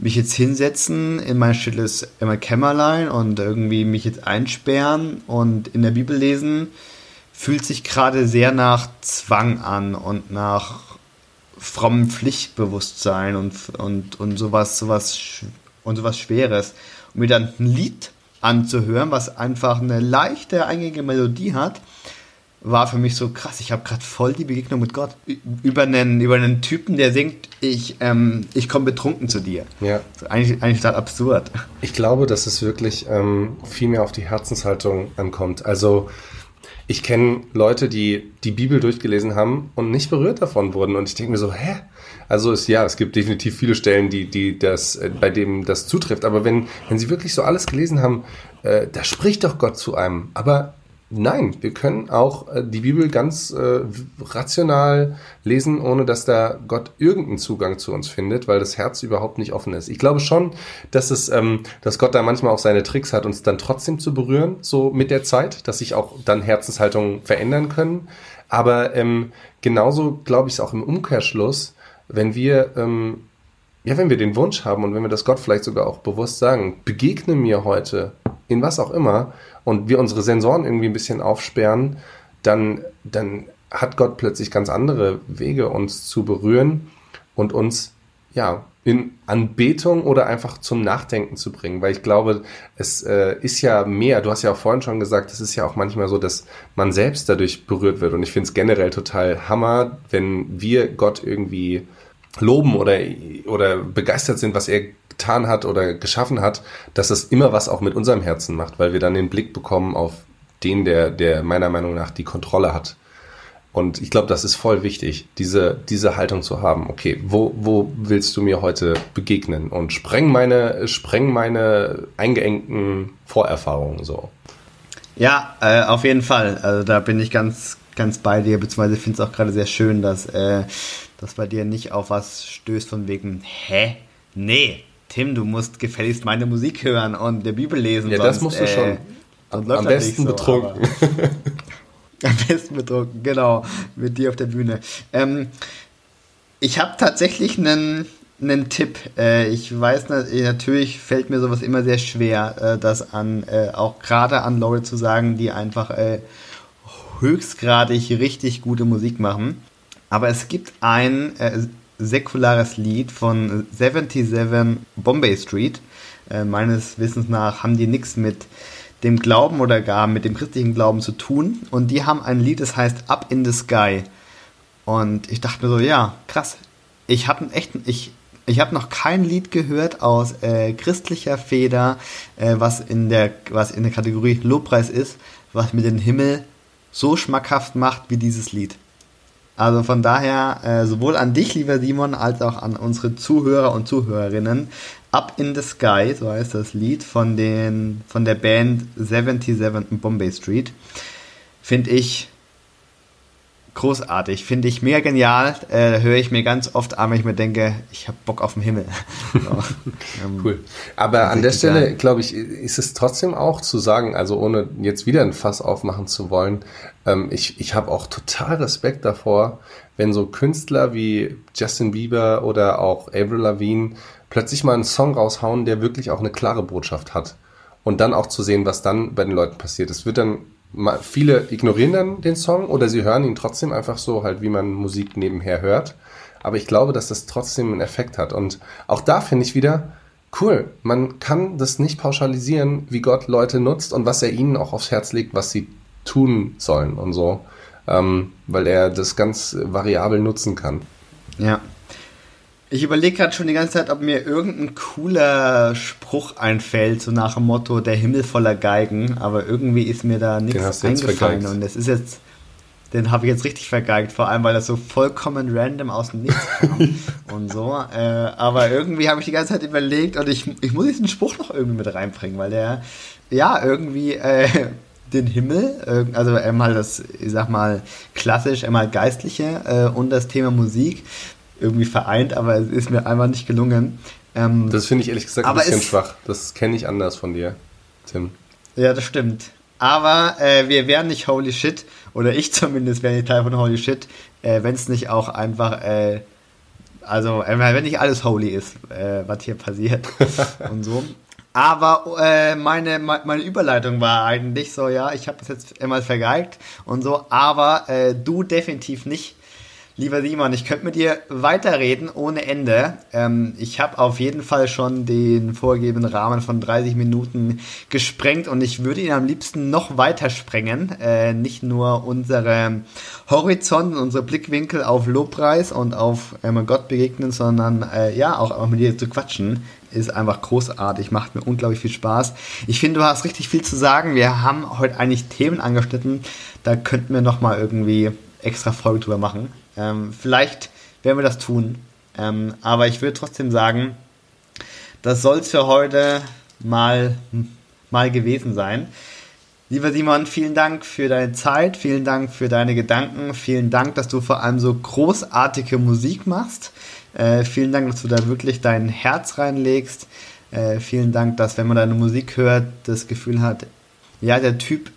mich jetzt hinsetzen in mein stilles Kämmerlein und irgendwie mich jetzt einsperren und in der Bibel lesen, fühlt sich gerade sehr nach Zwang an und nach frommem Pflichtbewusstsein und, und, und sowas, sowas und sowas Schweres mir dann ein Lied anzuhören, was einfach eine leichte, eingängige Melodie hat, war für mich so krass. Ich habe gerade voll die Begegnung mit Gott. Über einen, über einen Typen, der singt, ich, ähm, ich komme betrunken zu dir. Ja. Eigentlich, eigentlich total absurd. Ich glaube, dass es wirklich ähm, viel mehr auf die Herzenshaltung ankommt. Also ich kenne Leute, die die Bibel durchgelesen haben und nicht berührt davon wurden. Und ich denke mir so, hä? Also es, ja, es gibt definitiv viele Stellen, die, die das, äh, bei denen das zutrifft. Aber wenn, wenn sie wirklich so alles gelesen haben, äh, da spricht doch Gott zu einem. Aber Nein, wir können auch äh, die Bibel ganz äh, rational lesen, ohne dass da Gott irgendeinen Zugang zu uns findet, weil das Herz überhaupt nicht offen ist. Ich glaube schon, dass es, ähm, dass Gott da manchmal auch seine Tricks hat, uns dann trotzdem zu berühren, so mit der Zeit, dass sich auch dann Herzenshaltungen verändern können. Aber ähm, genauso glaube ich es auch im Umkehrschluss, wenn wir, ähm, ja, wenn wir den Wunsch haben und wenn wir das Gott vielleicht sogar auch bewusst sagen, begegne mir heute in was auch immer und wir unsere Sensoren irgendwie ein bisschen aufsperren, dann, dann hat Gott plötzlich ganz andere Wege, uns zu berühren und uns ja in Anbetung oder einfach zum Nachdenken zu bringen, weil ich glaube, es äh, ist ja mehr, du hast ja auch vorhin schon gesagt, es ist ja auch manchmal so, dass man selbst dadurch berührt wird. Und ich finde es generell total Hammer, wenn wir Gott irgendwie loben oder, oder begeistert sind, was er getan hat oder geschaffen hat, dass es immer was auch mit unserem Herzen macht, weil wir dann den Blick bekommen auf den, der, der meiner Meinung nach die Kontrolle hat. Und ich glaube, das ist voll wichtig, diese, diese Haltung zu haben. Okay, wo, wo willst du mir heute begegnen? Und spreng meine, spreng meine eingeengten Vorerfahrungen so. Ja, äh, auf jeden Fall. Also da bin ich ganz, ganz bei dir, beziehungsweise finde es auch gerade sehr schön, dass äh, das bei dir nicht auf was stößt von wegen, hä? Nee, Tim, du musst gefälligst meine Musik hören und der Bibel lesen. Ja, sonst, das musst du äh, schon. Am, am besten so, betrunken. [laughs] Am besten betrunken, genau, mit dir auf der Bühne. Ähm, ich habe tatsächlich einen, einen Tipp. Äh, ich weiß natürlich fällt mir sowas immer sehr schwer, äh, das an äh, auch gerade an Leute zu sagen, die einfach äh, höchstgradig richtig gute Musik machen. Aber es gibt ein äh, säkulares Lied von 77 Bombay Street. Äh, meines Wissens nach haben die nichts mit dem Glauben oder gar mit dem christlichen Glauben zu tun. Und die haben ein Lied, das heißt Up in the Sky. Und ich dachte mir so, ja, krass. Ich habe ich, ich habe noch kein Lied gehört aus äh, christlicher Feder, äh, was in der, was in der Kategorie Lobpreis ist, was mir den Himmel so schmackhaft macht wie dieses Lied. Also von daher äh, sowohl an dich, lieber Simon, als auch an unsere Zuhörer und Zuhörerinnen. Up in the Sky, so heißt das Lied von, den, von der Band 77 Bombay Street. Finde ich großartig, finde ich mega genial. Äh, höre ich mir ganz oft an, wenn ich mir denke, ich habe Bock auf den Himmel. [laughs] so, ähm, cool. Aber an der Stelle, glaube ich, ist es trotzdem auch zu sagen, also ohne jetzt wieder ein Fass aufmachen zu wollen, ähm, ich, ich habe auch total Respekt davor, wenn so Künstler wie Justin Bieber oder auch Avril Lavigne plötzlich mal einen Song raushauen, der wirklich auch eine klare Botschaft hat. Und dann auch zu sehen, was dann bei den Leuten passiert. Es wird dann viele ignorieren dann den Song oder sie hören ihn trotzdem einfach so, halt wie man Musik nebenher hört. Aber ich glaube, dass das trotzdem einen Effekt hat. Und auch da finde ich wieder, cool, man kann das nicht pauschalisieren, wie Gott Leute nutzt und was er ihnen auch aufs Herz legt, was sie tun sollen und so. Ähm, weil er das ganz variabel nutzen kann. Ja, ich überlege gerade schon die ganze Zeit, ob mir irgendein cooler Spruch einfällt, so nach dem Motto, der Himmel voller Geigen, aber irgendwie ist mir da nichts eingefallen und es ist jetzt, den habe ich jetzt richtig vergeigt, vor allem, weil das so vollkommen random aus dem Nichts [laughs] kam und so, äh, aber irgendwie habe ich die ganze Zeit überlegt und ich, ich muss diesen Spruch noch irgendwie mit reinbringen, weil der, ja, irgendwie, äh, den Himmel, also einmal das, ich sag mal, klassisch, einmal geistliche äh, und das Thema Musik irgendwie vereint, aber es ist mir einfach nicht gelungen. Ähm, das finde ich ehrlich gesagt ein bisschen schwach. Das kenne ich anders von dir, Tim. Ja, das stimmt. Aber äh, wir wären nicht Holy Shit, oder ich [laughs] zumindest wäre nicht Teil von Holy Shit, äh, wenn es nicht auch einfach, äh, also äh, wenn nicht alles holy ist, äh, was hier passiert [laughs] und so. Aber äh, meine, meine Überleitung war eigentlich so, ja, ich habe das jetzt immer vergeigt und so, aber äh, du definitiv nicht. Lieber Simon, ich könnte mit dir weiterreden ohne Ende. Ähm, ich habe auf jeden Fall schon den vorgegebenen Rahmen von 30 Minuten gesprengt und ich würde ihn am liebsten noch weiter sprengen. Äh, nicht nur unsere Horizont, unsere Blickwinkel auf Lobpreis und auf äh, Gott begegnen, sondern äh, ja, auch, auch mit dir zu quatschen ist einfach großartig, macht mir unglaublich viel Spaß. Ich finde, du hast richtig viel zu sagen. Wir haben heute eigentlich Themen angeschnitten, da könnten wir noch mal irgendwie extra Folge drüber machen. Ähm, vielleicht werden wir das tun. Ähm, aber ich würde trotzdem sagen, das soll es für heute mal, mal gewesen sein. Lieber Simon, vielen Dank für deine Zeit, vielen Dank für deine Gedanken, vielen Dank, dass du vor allem so großartige Musik machst. Äh, vielen Dank, dass du da wirklich dein Herz reinlegst. Äh, vielen Dank, dass wenn man deine Musik hört, das Gefühl hat, ja, der Typ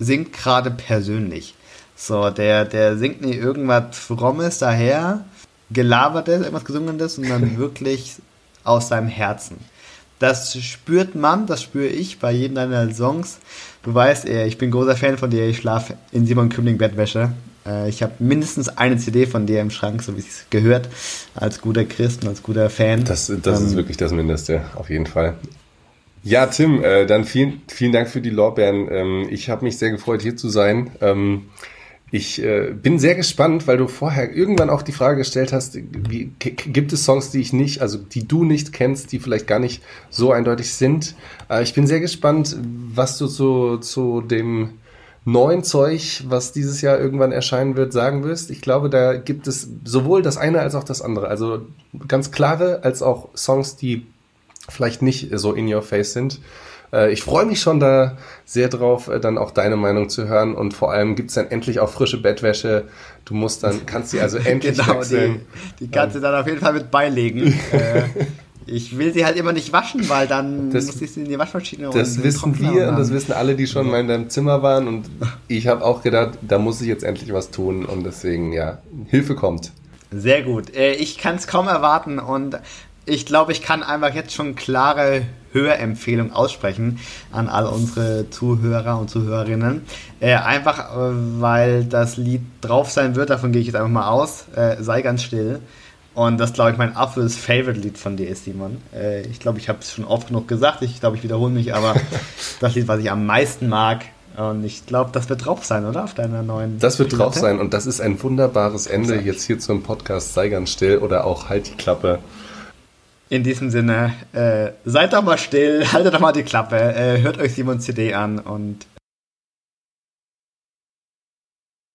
singt gerade persönlich. So, der, der singt nicht irgendwas Frommes daher, gelabertes, irgendwas Gesungenes, sondern [laughs] wirklich aus seinem Herzen. Das spürt man, das spüre ich bei jedem deiner Songs. Du weißt, ich bin großer Fan von dir, ich schlafe in Simon Kümling Bettwäsche. Äh, ich habe mindestens eine CD von dir im Schrank, so wie es gehört, als guter Christ und als guter Fan. Das, das ähm, ist wirklich das Mindeste, auf jeden Fall. Ja, Tim, äh, dann vielen, vielen Dank für die Lorbeeren. Ähm, ich habe mich sehr gefreut, hier zu sein. Ähm, ich äh, bin sehr gespannt, weil du vorher irgendwann auch die Frage gestellt hast, wie, gibt es Songs, die ich nicht, also die du nicht kennst, die vielleicht gar nicht so eindeutig sind. Äh, ich bin sehr gespannt, was du zu, zu dem neuen Zeug, was dieses Jahr irgendwann erscheinen wird, sagen wirst. Ich glaube, da gibt es sowohl das eine als auch das andere. Also ganz klare als auch Songs, die vielleicht nicht so in your face sind. Äh, ich freue mich schon da sehr drauf, äh, dann auch deine Meinung zu hören und vor allem gibt es dann endlich auch frische Bettwäsche. Du musst dann, kannst sie also [laughs] endlich genau, wechseln. Die, die kannst du dann auf jeden Fall mit beilegen. [laughs] Äh, ich will sie halt immer nicht waschen, weil dann das, muss ich sie in die Waschmaschine Das wissen wir und das wissen alle, die schon mal in deinem Zimmer waren. Und [laughs] ich habe auch gedacht, da muss ich jetzt endlich was tun. Und deswegen, ja, Hilfe kommt. Sehr gut. Ich kann es kaum erwarten und ich glaube, ich kann einfach jetzt schon klare Hörempfehlung aussprechen an all unsere Zuhörer und Zuhörerinnen. Äh, einfach, äh, weil das Lied drauf sein wird, davon gehe ich jetzt einfach mal aus. Äh, sei ganz still. Und das, glaube ich, mein absolutes Favorite-Lied von dir ist, Simon. Äh, ich glaube, ich habe es schon oft genug gesagt. Ich glaube, ich wiederhole mich, aber [laughs] das Lied, was ich am meisten mag, und ich glaube, das wird drauf sein, oder? Auf deiner neuen. Das wird Platte? drauf sein und das ist ein wunderbares Ende jetzt hier zum Podcast Sei ganz still oder auch Halt die Klappe. In diesem Sinne, äh, seid doch mal still, haltet doch mal die Klappe, äh, hört euch Simons CD an und